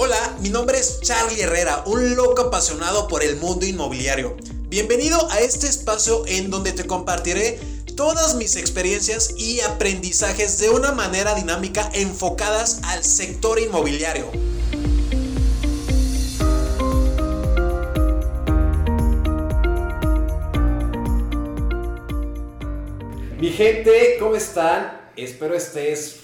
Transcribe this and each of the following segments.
Hola, mi nombre es Charlie Herrera, un loco apasionado por el mundo inmobiliario. Bienvenido a este espacio en donde te compartiré todas mis experiencias y aprendizajes de una manera dinámica enfocadas al sector inmobiliario. Mi gente, ¿cómo están? Espero estés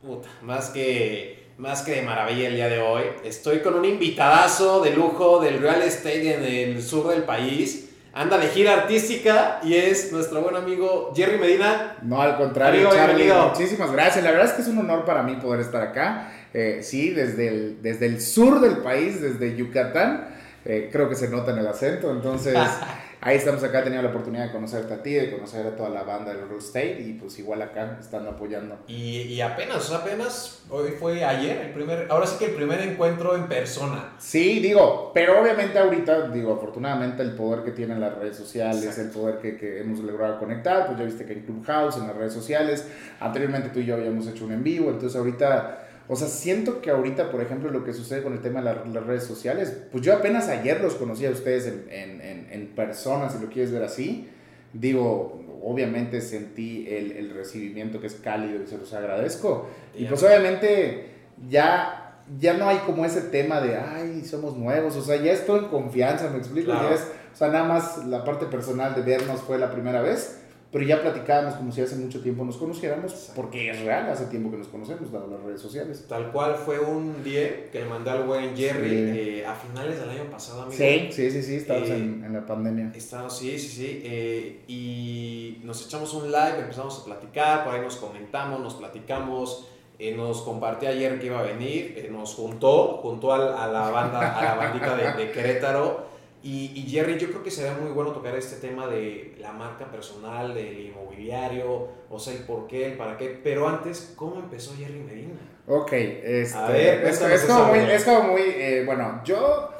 puta, más que más que de maravilla el día de hoy. Estoy con un invitadazo de lujo del real estate en el sur del país. Anda de gira artística y es nuestro buen amigo Jerry Medina. No, al contrario, Charlie, muchísimas gracias. La verdad es que es un honor para mí poder estar acá. Eh, sí, desde el, desde el sur del país, desde Yucatán. Eh, creo que se nota en el acento, entonces... ahí estamos acá, teniendo la oportunidad de conocerte a ti, de conocer a toda la banda del Real Estate y pues igual acá estando apoyando. Y, y apenas, apenas, hoy fue ayer, el primer, ahora sí que el primer encuentro en persona. Sí, digo, pero obviamente ahorita, digo, afortunadamente el poder que tienen las redes sociales, el poder que, que, hemos logrado conectar, pues ya viste que en Clubhouse, en las redes sociales, anteriormente tú y yo habíamos hecho un en vivo, entonces ahorita o sea, siento que ahorita, por ejemplo, lo que sucede con el tema de las redes sociales, pues yo apenas ayer los conocí a ustedes en, en, en, persona, si lo quieres ver así. Digo, obviamente sentí el, el, recibimiento que es cálido y se los agradezco. Y pues obviamente ya, ya no hay como ese tema de, ay, somos nuevos, o sea, ya estoy en confianza, me explico. Ya es, o sea, nada más la parte personal de vernos fue la primera vez pero ya platicábamos como si hace mucho tiempo nos conociéramos, porque es real, hace tiempo que nos conocemos, dado las redes sociales. Tal cual fue un día que le mandé al buen Jerry eh, a finales del año pasado, amigo. Sí, sí, sí, sí, estábamos en, en, la pandemia. Estábamos, sí, sí, sí, eh, y nos echamos un live, empezamos a platicar, por ahí nos comentamos, nos platicamos. Eh, nos compartió ayer que iba a venir, nos juntó, juntó a, la banda, a la bandita de, de Querétaro y, Jerry, yo creo que sería muy bueno tocar este tema de la marca personal, del inmobiliario, o sea, el por qué, el para qué. Pero antes, ¿cómo empezó Jerry Medina? Ok, este, a ver, es, es, como muy, es, como muy, eh, bueno, yo,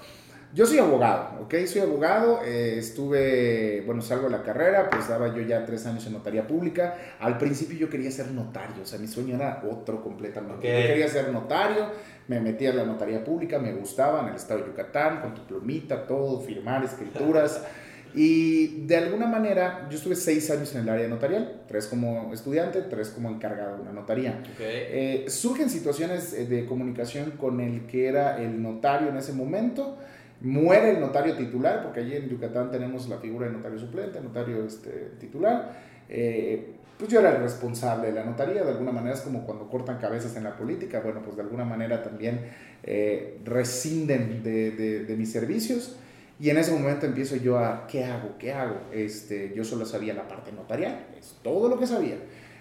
yo soy abogado, ok, soy abogado, eh, estuve, bueno, salgo de la carrera, pues daba yo ya tres años en notaría pública. Al principio yo quería ser notario, o sea, mi sueño era otro completamente. Yo quería ser notario me metí a la notaría pública, me gustaba en el estado de Yucatán, con tu plumita, todo, firmar, escrituras. Y de alguna manera, yo estuve seis años en el área notarial, tres como estudiante, tres como encargado de una notaría. Eh, surgen situaciones eh, de comunicación con el que era el notario en ese momento, muere el notario titular, porque allí en Yucatán tenemos la figura de notario suplente, notario este, titular. Eh, pues yo era el responsable de la notaría, de alguna manera es como cuando cortan cabezas en la política, bueno, pues de alguna manera también eh, rescinden de, de, mis servicios y en ese momento empiezo yo a, ¿qué hago? ¿Qué hago? Este, yo solo sabía la parte notarial, es todo lo que sabía.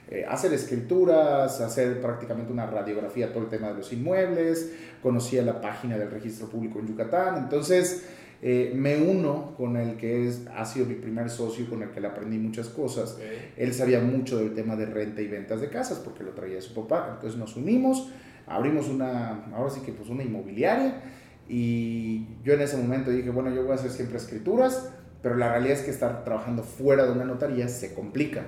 Eh, hacer escrituras, hacer prácticamente una radiografía, todo el tema de los inmuebles, conocía la página del registro público en Yucatán, entonces eh, me uno con el que es, ha sido mi primer socio, con el que le aprendí muchas cosas. Él sabía mucho del tema de renta y ventas de casas porque lo traía su papá. Entonces nos unimos, abrimos una, ahora sí que pues una inmobiliaria y yo en ese momento dije, bueno, yo voy a hacer siempre escrituras, pero la realidad es que estar trabajando fuera de una notaría se complica.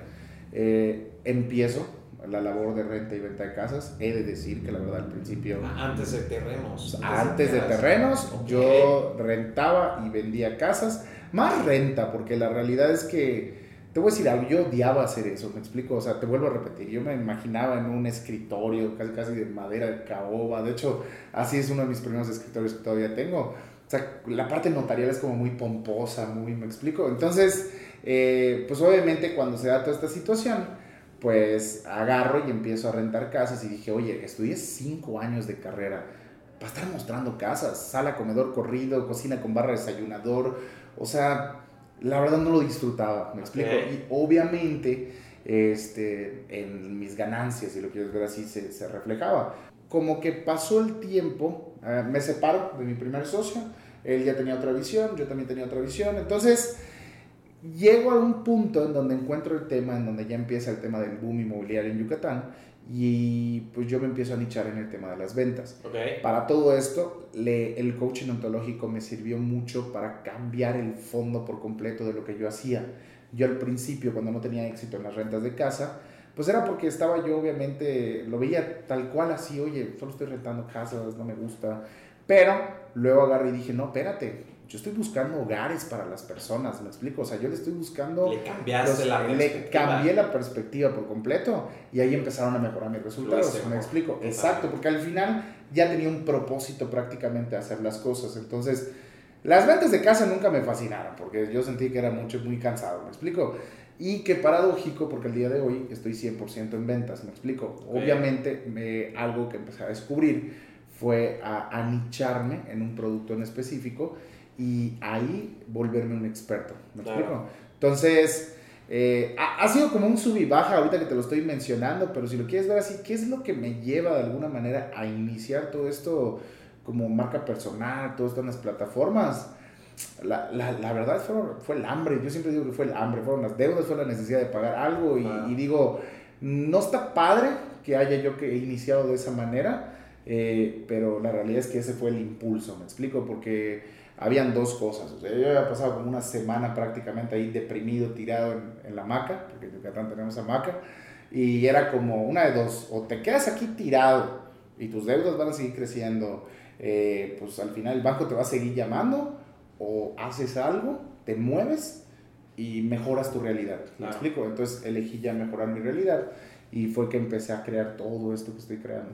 Eh, empiezo la labor de renta y venta de casas. He de decir que la verdad al principio... Antes de terrenos. Antes, de, terrenos, yo rentaba y vendía casas. Más renta, porque la realidad es que... Te voy a decir algo, yo odiaba hacer eso, me explico, o sea, te vuelvo a repetir, yo me imaginaba en un escritorio casi casi de madera de caoba, de hecho, así es uno de mis primeros escritorios que todavía tengo, o sea, la parte notarial es como muy pomposa, muy, me explico, entonces, eh, pues obviamente cuando se da toda esta situación, pues agarro y empiezo a rentar casas y dije, oye, estudié cinco años de carrera para estar mostrando casas, sala, comedor, corrido, cocina con barra, desayunador, o sea, la verdad no lo disfrutaba, me explico, y obviamente este, en mis ganancias, si lo quieres ver así, se, se reflejaba. Como que pasó el tiempo, eh, me separo de mi primer socio, él ya tenía otra visión, yo también tenía otra visión, entonces llego a un punto en donde encuentro el tema, en donde ya empieza el tema del boom inmobiliario en Yucatán y pues yo me empiezo a nichar en el tema de las ventas. Para todo esto, le, el coaching ontológico me sirvió mucho para cambiar el fondo por completo de lo que yo hacía. Yo al principio, cuando no tenía éxito en las rentas de casa, pues era porque estaba yo obviamente, lo veía tal cual así, oye, solo estoy rentando casas, no me gusta, Pero luego agarré y dije, no, espérate, yo estoy buscando hogares para las personas, me explico, o sea, yo le estoy buscando... Le cambiaste la perspectiva. Le cambié la perspectiva por completo y ahí empezaron a mejorar mis resultados, me explico, exacto, porque al final ya tenía un propósito prácticamente de hacer las cosas, entonces... Las ventas de casa nunca me fascinaron porque yo sentí que era mucho, muy cansado, me explico. Y que paradójico porque el día de hoy estoy 100% en ventas, me explico. Obviamente me, algo que empecé a descubrir fue a, a nicharme en un producto en específico y ahí volverme un experto. ¿Me explico? Entonces, eh, ha, sido como un sub y baja ahorita que te lo estoy mencionando, pero si lo quieres ver así, ¿qué es lo que me lleva de alguna manera a iniciar todo esto como marca personal, todo esto en las plataformas? La, la, la verdad fue, fue, el hambre, yo siempre digo que fue el hambre, fueron las deudas, fue la necesidad de pagar algo y, y digo, no está padre que haya yo que he iniciado de esa manera, eh, pero la realidad es que ese fue el impulso, me explico, porque habían dos cosas. O sea, yo había pasado como una semana prácticamente ahí deprimido, tirado en, la hamaca, porque en Yucatán tenemos hamaca, y era como una de dos, o te quedas aquí tirado y tus deudas van a seguir creciendo, eh, pues al final el banco te va a seguir llamando, o haces algo, te mueves y mejoras tu realidad. ¿Me explico? Entonces elegí ya mejorar mi realidad y fue que empecé a crear todo esto que estoy creando.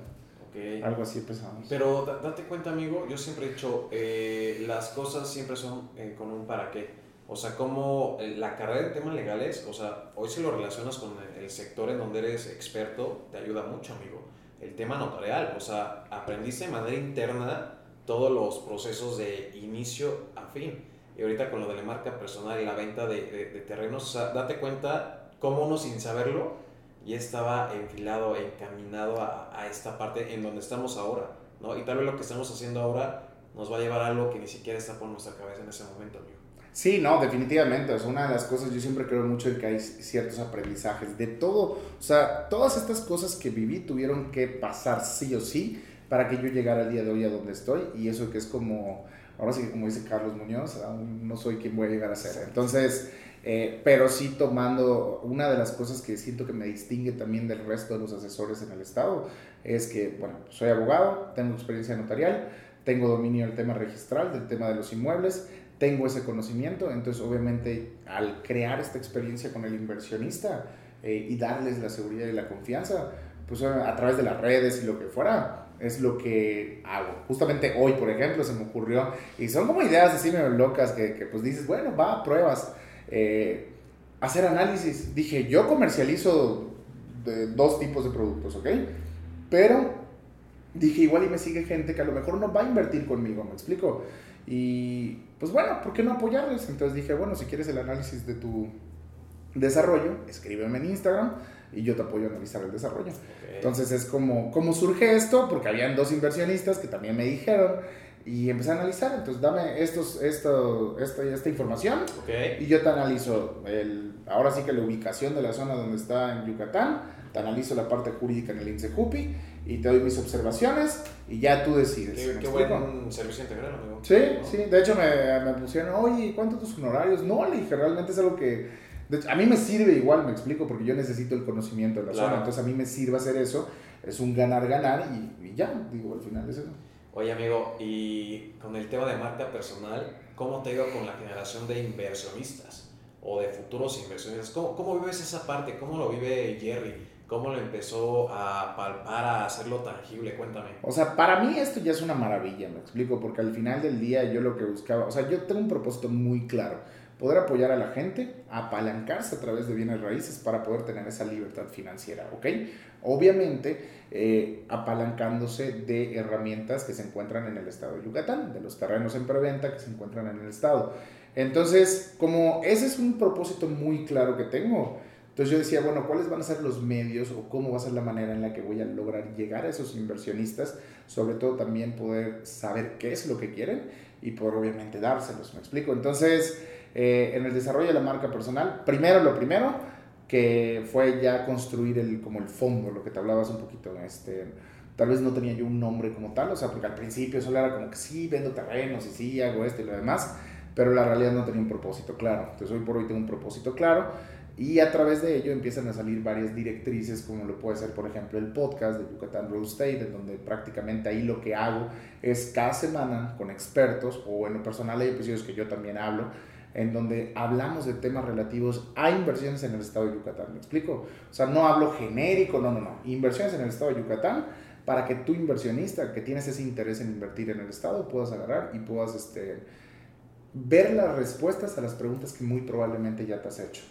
Algo así empezamos. Pero date cuenta, amigo, yo siempre he dicho, eh, las cosas siempre son eh, con un para qué. O sea, como eh, la carrera de temas legales, o sea, hoy si lo relacionas con el sector en donde eres experto, te ayuda mucho, amigo. El tema notarial, o sea, aprendiste de manera interna todos los procesos de inicio a fin. Y ahorita con lo de la marca personal y la venta de, de, de terrenos, o sea, date cuenta cómo uno sin saberlo y estaba enfilado, encaminado a, a, esta parte en donde estamos ahora, ¿no? Y tal vez lo que estamos haciendo ahora nos va a llevar a algo que ni siquiera está por nuestra cabeza en ese momento, amigo. Sí, no, definitivamente. Es una de las cosas, yo siempre creo mucho en que hay ciertos aprendizajes de todo. O sea, todas estas cosas que viví tuvieron que pasar sí o sí para que yo llegara al día de hoy a donde estoy. Y eso que es como, ahora sí, como dice Carlos Muñoz, aún no soy quien voy a llegar a ser. Entonces, eh, pero sí tomando una de las cosas que siento que me distingue también del resto de los asesores en el Estado es que, bueno, soy abogado, tengo experiencia notarial, tengo dominio del tema registral, del tema de los inmuebles, tengo ese conocimiento, entonces obviamente al crear esta experiencia con el inversionista eh, y darles la seguridad y la confianza, pues a través de las redes y lo que fuera, es lo que hago. Justamente hoy, por ejemplo, se me ocurrió, y son como ideas así medio locas que, que pues dices, bueno, va, pruebas eh, hacer análisis. Dije, yo comercializo de dos tipos de productos, ¿ok? Pero dije, igual y me sigue gente que a lo mejor no va a invertir conmigo, ¿me explico? Y pues bueno, ¿por qué no apoyarles? Entonces dije, bueno, si quieres el análisis de tu desarrollo, escríbeme en Instagram y yo te apoyo a analizar el desarrollo. Entonces es como, ¿cómo surge esto? Porque habían dos inversionistas que también me dijeron, y empecé a analizar. Entonces, dame estos, esto, esta, esta información y yo te analizo el, ahora sí que la ubicación de la zona donde está en Yucatán, te analizo la parte jurídica en el INSEJUPI y te doy mis observaciones y ya tú decides. Qué, qué buen servicio integral, amigo. Sí, sí. De hecho, me, me pusieron, oye, ¿cuántos tus honorarios? No, le dije, realmente es algo que. A mí me sirve igual, me explico, porque yo necesito el conocimiento de la zona. Entonces, a mí me sirve hacer eso. Es un ganar-ganar y, y ya, digo, al final es eso. Oye amigo, y con el tema de marca personal, ¿cómo te ido con la generación de inversionistas o de futuros inversionistas? ¿Cómo, cómo vives esa parte? ¿Cómo lo vive Jerry? ¿Cómo lo empezó a palpar, a hacerlo tangible? Cuéntame. O sea, para mí esto ya es una maravilla, me explico, porque al final del día yo lo que buscaba, o sea, yo tengo un propósito muy claro poder apoyar a la gente, apalancarse a través de bienes raíces para poder tener esa libertad financiera, ¿ok? Obviamente, eh, apalancándose de herramientas que se encuentran en el estado de Yucatán, de los terrenos en preventa que se encuentran en el estado. Entonces, como ese es un propósito muy claro que tengo, entonces yo decía, bueno, ¿cuáles van a ser los medios o cómo va a ser la manera en la que voy a lograr llegar a esos inversionistas? Sobre todo también poder saber qué es lo que quieren y poder obviamente dárselos, ¿me explico? Entonces, eh, en el desarrollo de la marca personal, primero lo primero, que fue ya construir el, como el fondo, lo que te hablabas un poquito, este, tal vez no tenía yo un nombre como tal, o sea, porque al principio solo era como que sí, vendo terrenos y sí, hago esto y lo demás, pero la realidad no tenía un propósito claro. Entonces hoy por hoy tengo un propósito claro Y a través de ello empiezan a salir varias directrices, como lo puede ser, por ejemplo, el podcast de Yucatán Real Estate, en donde prácticamente ahí lo que hago es cada semana con expertos, o en lo personal hay episodios que yo también hablo, en donde hablamos de temas relativos a inversiones en el estado de Yucatán. ¿Me explico? O sea, no hablo genérico, no, no, no. Inversiones en el estado de Yucatán para que tu inversionista que tienes ese interés en invertir en el estado puedas agarrar y puedas este, ver las respuestas a las preguntas que muy probablemente ya te has hecho.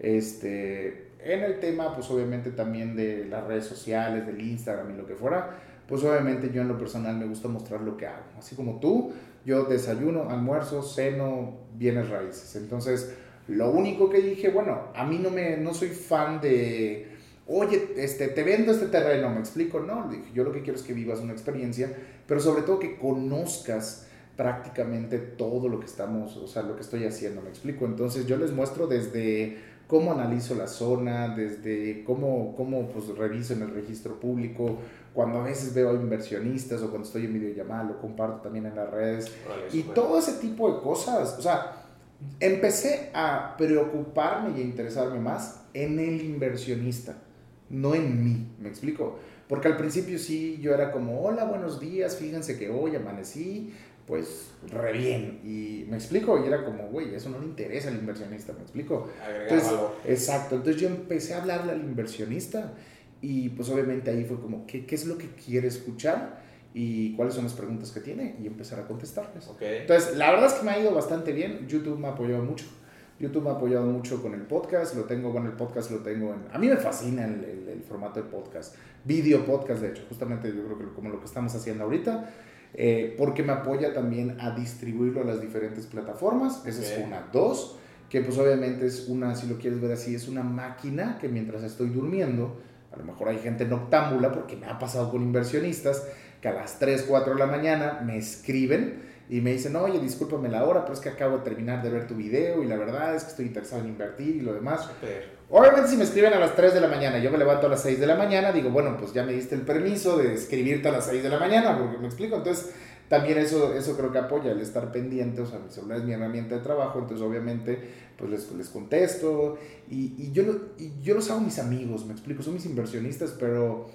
Este, en el tema, pues obviamente también de las redes sociales, del Instagram y lo que fuera, pues obviamente yo en lo personal me gusta mostrar lo que hago. Así como tú, yo desayuno, almuerzo, ceno, bienes raíces. Entonces, lo único que dije, bueno, a mí no, me, no soy fan de, oye, este, te vendo este terreno, me explico, no, yo lo que quiero es que vivas una experiencia, pero sobre todo que conozcas prácticamente todo lo que estamos, o sea, lo que estoy haciendo, me explico. Entonces, yo les muestro desde cómo analizo la zona, desde cómo, cómo pues, reviso en el registro público, cuando a veces veo inversionistas o cuando estoy en videollamada, lo comparto también en las redes. y todo ese tipo de cosas. O sea, empecé a preocuparme y a interesarme más en el inversionista, no en mí. ¿Me explico? Porque al principio sí, yo era como, hola, buenos días, fíjense que hoy amanecí, pues re bien. Y me explico, y era como, güey, eso no le interesa al inversionista, me explico. Entonces, exacto, entonces yo empecé a hablarle al inversionista y pues obviamente ahí fue como, ¿qué, qué es lo que quiere escuchar? y cuáles son las preguntas que tiene y empezar a contestarles. Entonces, la verdad es que me ha ido bastante bien. YouTube me ha apoyado mucho. YouTube me ha apoyado mucho con el podcast. Lo tengo, bueno, el podcast lo tengo en... A mí me fascina el, el, formato de podcast. Video podcast, de hecho, justamente yo creo que como lo que estamos haciendo ahorita. Eh, porque me apoya también a distribuirlo a las diferentes plataformas. Esa es una. Dos, que pues obviamente es una, si lo quieres ver así, es una máquina que mientras estoy durmiendo a lo mejor hay gente noctámbula, porque me ha pasado con inversionistas, que a las 3, 4 de la mañana me escriben y me dicen, oye, discúlpame la hora, pero es que acabo de terminar de ver tu video y la verdad es que estoy interesado en invertir y lo demás. Obviamente si me escriben a las 3 de la mañana yo me levanto a las 6 de la mañana, digo, bueno, pues ya me diste el permiso de escribirte a las 6 de la mañana, porque me explico. Entonces, también eso, eso creo que apoya el estar pendiente, o sea, mi celular es mi herramienta de trabajo, entonces obviamente pues les, les contesto y, y, yo, y yo los hago mis amigos, me explico, son mis inversionistas, pero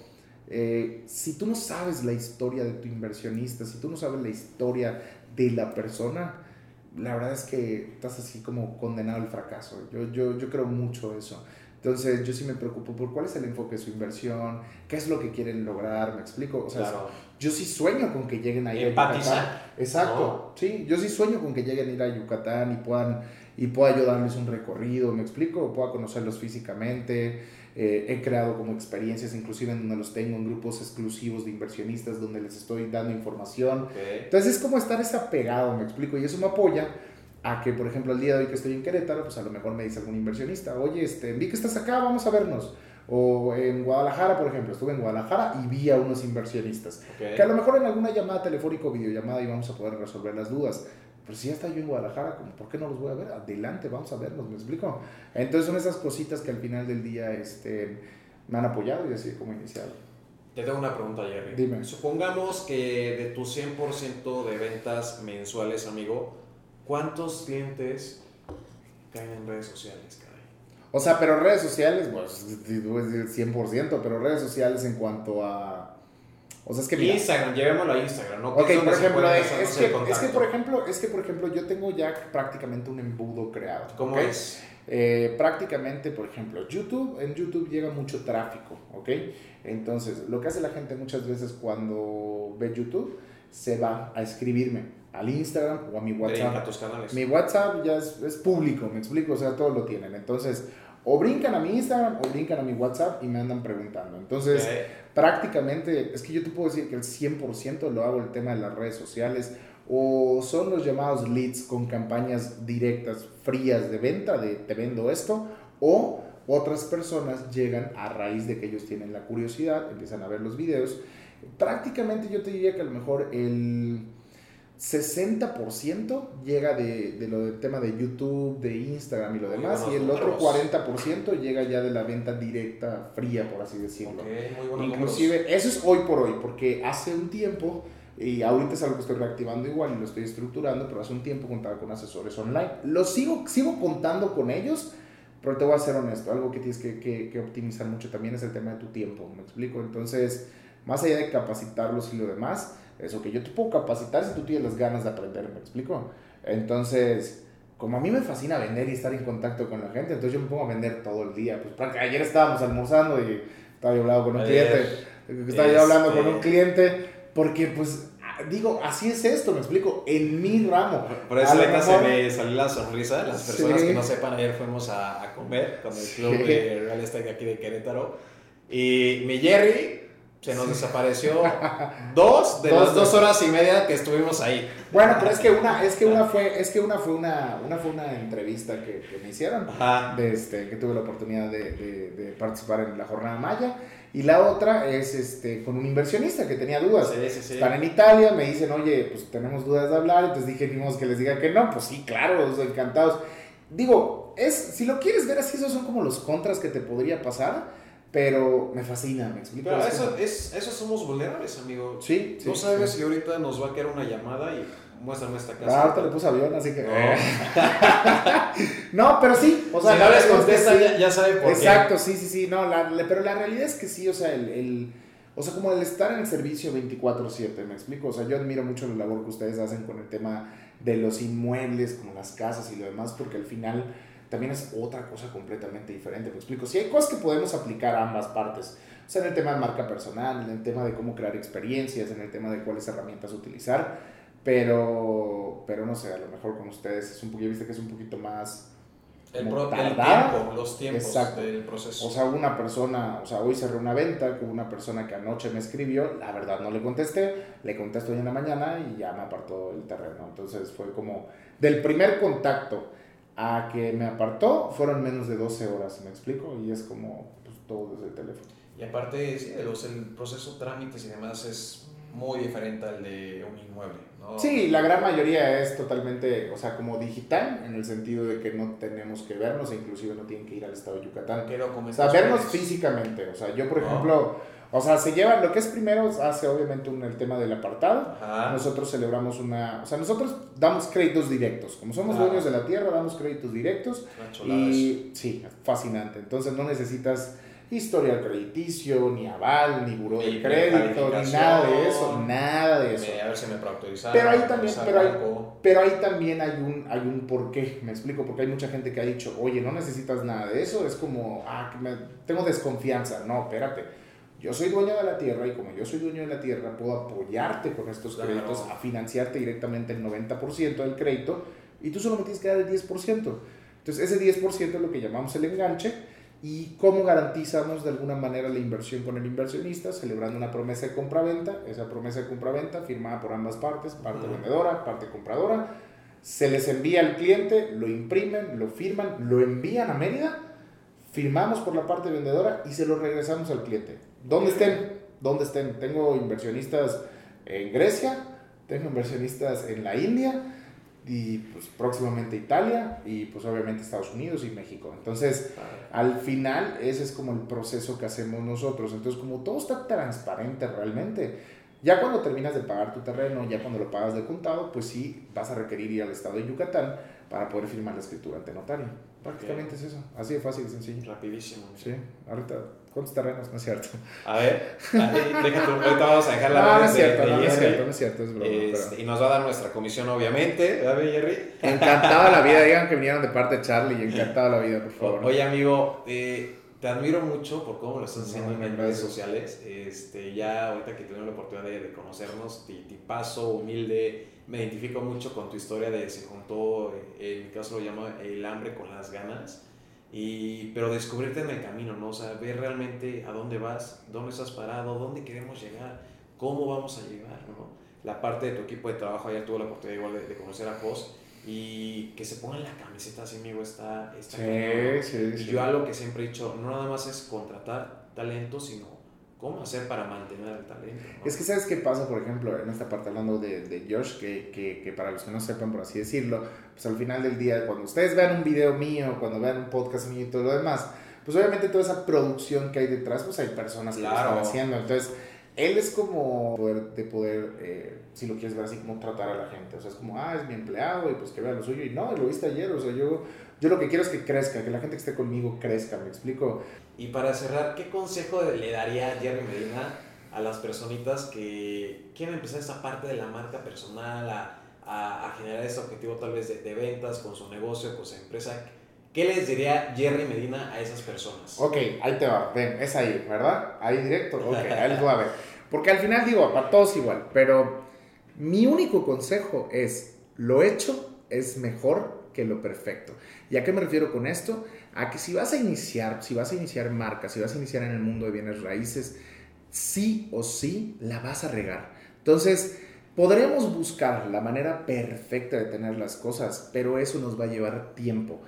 eh, si tú no sabes la historia de tu inversionista, si tú no sabes la historia de la persona, la verdad es que estás así como condenado al fracaso. Yo, yo, yo creo mucho eso. Entonces yo sí me preocupo por cuál es el enfoque de su inversión, qué es lo que quieren lograr, me explico. O sea, yo sí sueño con que lleguen ahí a Yucatán. Exacto, sí, yo sí sueño con que lleguen a ir a Yucatán y puedan y pueda ayudarles un recorrido, me explico, pueda conocerlos físicamente. Eh, he creado como experiencias, inclusive en donde los tengo en grupos exclusivos de inversionistas, donde les estoy dando información. Entonces es como estar ese apegado, me explico, y eso me apoya a que, por ejemplo, el día de hoy que estoy en Querétaro, pues a lo mejor me dice algún inversionista, oye, este, vi que estás acá, vamos a vernos. O en Guadalajara, por ejemplo, estuve en Guadalajara y vi a unos inversionistas. Que a lo mejor en alguna llamada telefónica o videollamada íbamos a poder resolver las dudas. Pero si ya está yo en Guadalajara, como, ¿por qué no los voy a ver? Adelante, vamos a verlos, ¿me explico? Entonces son esas cositas que al final del día este, me han apoyado y así como iniciado. Te tengo una pregunta, Jerry. Dime. Supongamos que de tu 100% de ventas mensuales, amigo, ¿Cuántos clientes caen en redes sociales, caray? O sea, pero redes sociales, pues 100%, pero redes sociales en cuanto a... O sea, es que Instagram, llevémoslo a Instagram, ¿no? Ok, por ejemplo, es, que, es, que, por ejemplo, es que, por ejemplo, yo tengo ya prácticamente un embudo creado. ¿Cómo es? Eh, prácticamente, por ejemplo, YouTube, en YouTube llega mucho tráfico, ¿ok? Entonces, lo que hace la gente muchas veces cuando ve YouTube, se va a escribirme al Instagram o a mi WhatsApp. tus canales. Mi WhatsApp ya es, es, público, me explico, o sea, todos lo tienen. Entonces, o brincan a mi Instagram o brincan a mi WhatsApp y me andan preguntando. Entonces, prácticamente, es que yo te puedo decir que el 100% lo hago el tema de las redes sociales o son los llamados leads con campañas directas, frías de venta, de te vendo esto, o otras personas llegan a raíz de que ellos tienen la curiosidad, empiezan a ver los videos. Prácticamente yo te diría que a lo mejor el 60% llega de, de, lo del tema de YouTube, de Instagram y lo demás, y el otro 40% llega ya de la venta directa, fría, por así decirlo. Inclusive, eso es hoy por hoy, porque hace un tiempo, y ahorita es algo que estoy reactivando igual y lo estoy estructurando, pero hace un tiempo contaba con asesores online. Lo sigo, sigo contando con ellos, Pero te voy a ser honesto, algo que tienes que, que, que optimizar mucho también es el tema de tu tiempo, ¿me explico? Entonces, más allá de capacitarlos y lo demás, eso que yo te puedo capacitar si tú tienes las ganas de aprender, ¿me explico? Entonces, como a mí me fascina vender y estar en contacto con la gente, entonces yo me pongo a vender todo el día. Pues ayer estábamos almorzando y estaba yo hablando con un cliente, estaba yo hablando con un este cliente, porque pues digo, así es esto, me explico, en mi ramo. Por eso ahorita se me salió la sonrisa. Las personas que no sepan, ayer fuimos a, a comer con el club de Real Estate aquí de Querétaro. Y mi Jerry se nos desapareció dos de las dos horas y media que estuvimos ahí. Bueno, pero es que una, es que una fue, es que una fue una, una fue una entrevista que, que me hicieron, de este, que tuve la oportunidad de, de, de, participar en la jornada Maya. Y la otra es este, con un inversionista que tenía dudas. Están en Italia, me dicen, oye, pues tenemos dudas de hablar, entonces dije, ni que les diga que no, pues sí, claro, encantados. Digo, es, si lo quieres ver así, esos son como los contras que te podría pasar pero me fascina, me explico. Pero eso, es, eso somos vulnerables, amigo. Sí, sí. No sabes si ahorita nos va a quedar una llamada y muéstrame esta casa. Ah, ahorita le puse avión, así que. No, pero sí. O sea, si no les contesta, ya, sabe por Exacto, sí, sí, sí. No, la, pero la realidad es que sí, o sea, el, el o sea, como el estar en el servicio 24/7, me explico. O sea, yo admiro mucho la labor que ustedes hacen con el tema de los inmuebles, como las casas y lo demás, porque al final también es otra cosa completamente diferente. Me explico. Si hay cosas que podemos aplicar a ambas partes, o sea, en el tema de marca personal, en el tema de cómo crear experiencias, en el tema de cuáles herramientas utilizar, pero, pero no sé, a lo mejor con ustedes es un poquito, viste que es un poquito más... El, pro, el tiempo, los tiempos del proceso. O sea, una persona, o sea, hoy cerré una venta con una persona que anoche me escribió, la verdad no le contesté, le contesto hoy en la mañana y ya me apartó el terreno. Entonces fue como del primer contacto a que me apartó fueron menos de 12 horas, ¿me explico? Y es como pues, todo desde el teléfono. Y aparte, sí, los, el proceso trámites y demás es muy diferente al de un inmueble, ¿no? Sí, la gran mayoría es totalmente, o sea, como digital, en el sentido de que no tenemos que vernos, e inclusive no tienen que ir al estado de Yucatán. O sea, vernos físicamente, o sea, yo por ejemplo o sea, se lleva, lo que es primero, hace obviamente un, el tema del apartado. Nosotros celebramos una, o sea, nosotros damos créditos directos. Como somos dueños de la tierra, damos créditos directos. Y sí, fascinante. Entonces no necesitas historial crediticio, ni aval, ni buró de crédito, ni nada de eso, nada de eso. A ver si me Pero ahí también, pero ahí, pero ahí también hay un, hay un porqué, me explico, porque hay mucha gente que ha dicho, oye, no necesitas nada de eso, es como, ah, que me, tengo desconfianza. No, espérate yo soy dueño de la tierra y como yo soy dueño de la tierra, puedo apoyarte con estos créditos a financiarte directamente el 90% del crédito y tú solo me tienes que dar el 10%. Entonces ese 10% es lo que llamamos el enganche y cómo garantizamos de alguna manera la inversión con el inversionista, celebrando una promesa de compra-venta, esa promesa de compra-venta firmada por ambas partes, parte vendedora, parte compradora, se les envía al cliente, lo imprimen, lo firman, lo envían a Mérida, firmamos por la parte vendedora y se lo regresamos al cliente ¿Dónde estén? ¿Dónde estén? Tengo inversionistas en Grecia, tengo inversionistas en la India y pues próximamente Italia y pues obviamente Estados Unidos y México. Entonces, al final ese es como el proceso que hacemos nosotros. Entonces, como todo está transparente realmente, ya cuando terminas de pagar tu terreno, ya cuando lo pagas de contado, pues sí vas a requerir ir al estado de Yucatán para poder firmar la escritura ante notario. Prácticamente es eso, así de fácil y sencillo. Rapidísimo. Sí, ahorita ¿Cuántos terrenos? No es cierto. A ver, déjate, ahorita vamos a dejar la no, no es cierto, no, es cierto, no es cierto, es broma. Este, y nos va a dar nuestra comisión, obviamente, ¿verdad, Jerry? Encantada la vida, digan que vinieron de parte de Charlie, encantada la vida, por favor. Oye, amigo, eh, te admiro mucho por cómo lo estás haciendo en redes sociales. Este, ya ahorita que tuvimos la oportunidad de, conocernos, paso humilde, me identifico mucho con tu historia de se juntó, en mi caso lo llamo el hambre con las ganas y, pero descubrirte en el camino, ¿no? O sea, ver realmente a dónde vas, dónde estás parado, dónde queremos llegar, cómo vamos a llegar, ¿no? La parte de tu equipo de trabajo, ayer tuve la oportunidad igual de, conocer a Jos y que se pongan la camiseta así, amigo, está... está sí, sí, y yo algo que siempre he dicho, no nada más es contratar talento, sino cómo hacer para mantener el talento. Es que sabes qué pasa, por ejemplo, en esta parte hablando de, de Josh, que, que, que, para los que no sepan, por así decirlo, pues al final del día, cuando ustedes vean un video mío, cuando vean un podcast mío y todo lo demás, pues obviamente toda esa producción que hay detrás, pues hay personas que lo están haciendo. Entonces, él es como poder, de poder, eh, si lo quieres ver así, como tratar a la gente. O sea, es como, ah, es mi empleado y pues que vea lo suyo. Y no, lo viste ayer. O sea, yo, yo lo que quiero es que crezca, que la gente que esté conmigo crezca, ¿me explico? Y para cerrar, ¿qué consejo le daría Jerry Medina a las personitas que quieren empezar esa parte de la marca personal, a, a, generar ese objetivo tal vez de, de ventas con su negocio, con su empresa? ¿Qué les diría Jerry Medina a esas personas? Ok, ahí te va, ven, es ahí, ¿verdad? Ahí directo, ok, ahí les voy a ver. Porque al final digo, para todos igual, pero mi único consejo es, lo hecho es mejor que lo perfecto. ¿Y a qué me refiero con esto? A que si vas a iniciar, si vas a iniciar marca, si vas a iniciar en el mundo de bienes raíces, sí o sí la vas a regar. Entonces, podremos buscar la manera perfecta de tener las cosas, pero eso nos va a llevar tiempo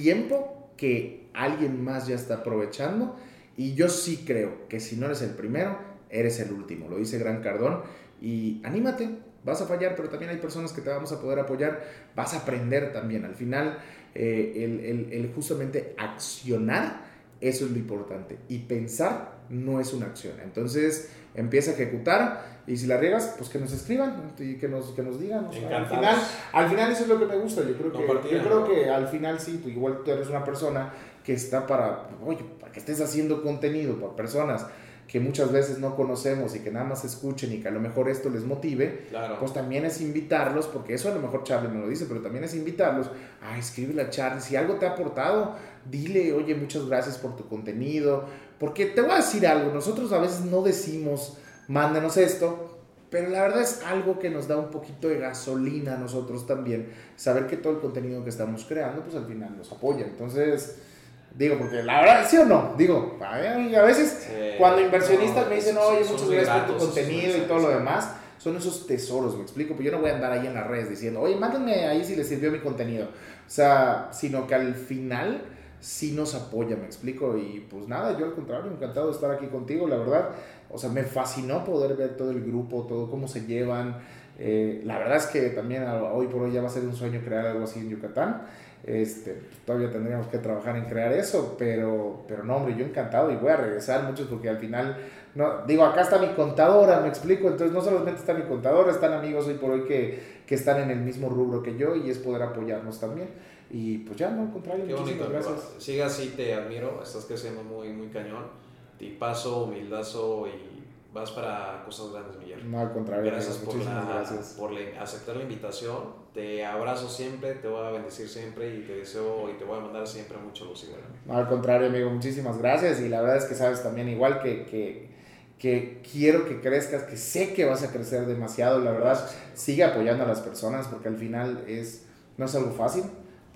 tiempo que alguien más ya está aprovechando. Y yo sí creo que si no eres el primero, eres el último. Lo dice Gran Cardón. Y anímate, vas a fallar, pero también hay personas que te vamos a poder apoyar. Vas a aprender también. Al final, eh, el, el justamente accionar, eso es lo importante. Y pensar no es una acción. Entonces, empieza a ejecutar y si la riegas, pues que nos escriban y que nos, que nos digan. al, final, al final eso es lo que me gusta. Yo creo que, yo creo que al final sí, tú, igual tú eres una persona que está para, oye, para que estés haciendo contenido para personas que muchas veces no conocemos y que nada más escuchen y que a lo mejor esto les motive, pues también es invitarlos, porque eso a lo mejor Charlie me lo dice, pero también es invitarlos a escribirle a Charlie. Si algo te ha aportado, dile, oye, muchas gracias por tu contenido, porque te voy a decir algo, nosotros a veces no decimos, mándenos esto, pero la verdad es algo que nos da un poquito de gasolina a nosotros también, saber que todo el contenido que estamos creando, pues al final nos apoya. Entonces, digo, porque la verdad, sí o no, digo, a veces cuando inversionistas me dicen, oye, muchas gracias por tu contenido y todo lo demás, son esos tesoros, me explico, pues yo no voy a andar ahí en las redes diciendo, oye, mándenme ahí si les sirvió mi contenido, o sea, sino que al final sí nos apoya, me explico. Y pues nada, yo al contrario, encantado de estar aquí contigo, la verdad. O sea, me fascinó poder ver todo el grupo, todo cómo se llevan. Eh, la verdad es que también hoy por hoy ya va a ser un sueño crear algo así en Yucatán. Este, todavía tendríamos que trabajar en crear eso, pero, pero no, hombre, yo encantado y voy a regresar muchos porque al final, no, digo, acá está mi contadora, me explico, entonces no solamente está mi contadora, están amigos hoy por hoy que, que están en el mismo rubro que yo y es poder apoyarnos también. Y pues ya, no, al contrario, Qué bonito, gracias. Siga así, te admiro, estás creciendo muy, muy cañón. Tipazo, humildazo y vas para cosas grandes, Miguel. No, al contrario, gracias, por, gracias. por aceptar la invitación. Te abrazo siempre, te voy a bendecir siempre y te deseo y te voy a mandar siempre mucho luz No, al contrario, amigo, muchísimas gracias. Y la verdad es que sabes también, igual que, que, que quiero que crezcas, que sé que vas a crecer demasiado. La verdad, sigue apoyando a las personas porque al final es, no es algo fácil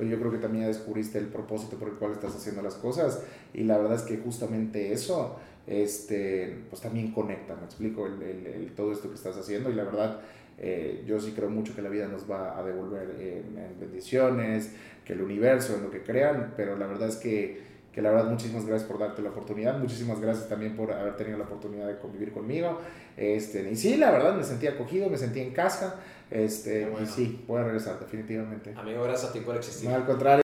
pero yo creo que también ya descubriste el propósito por el cual estás haciendo las cosas y la verdad es que justamente eso este, pues también conecta, me explico, el, el, todo esto que estás haciendo y la verdad eh, yo sí creo mucho que la vida nos va a devolver en, bendiciones, que el universo, en lo que crean, pero la verdad es que, que la verdad muchísimas gracias por darte la oportunidad, muchísimas gracias también por haber tenido la oportunidad de convivir conmigo, este, y sí, la verdad me sentí acogido, me sentí en casa, este, Y sí, voy a regresar, definitivamente. Amigo, gracias a ti por existir. No, al contrario.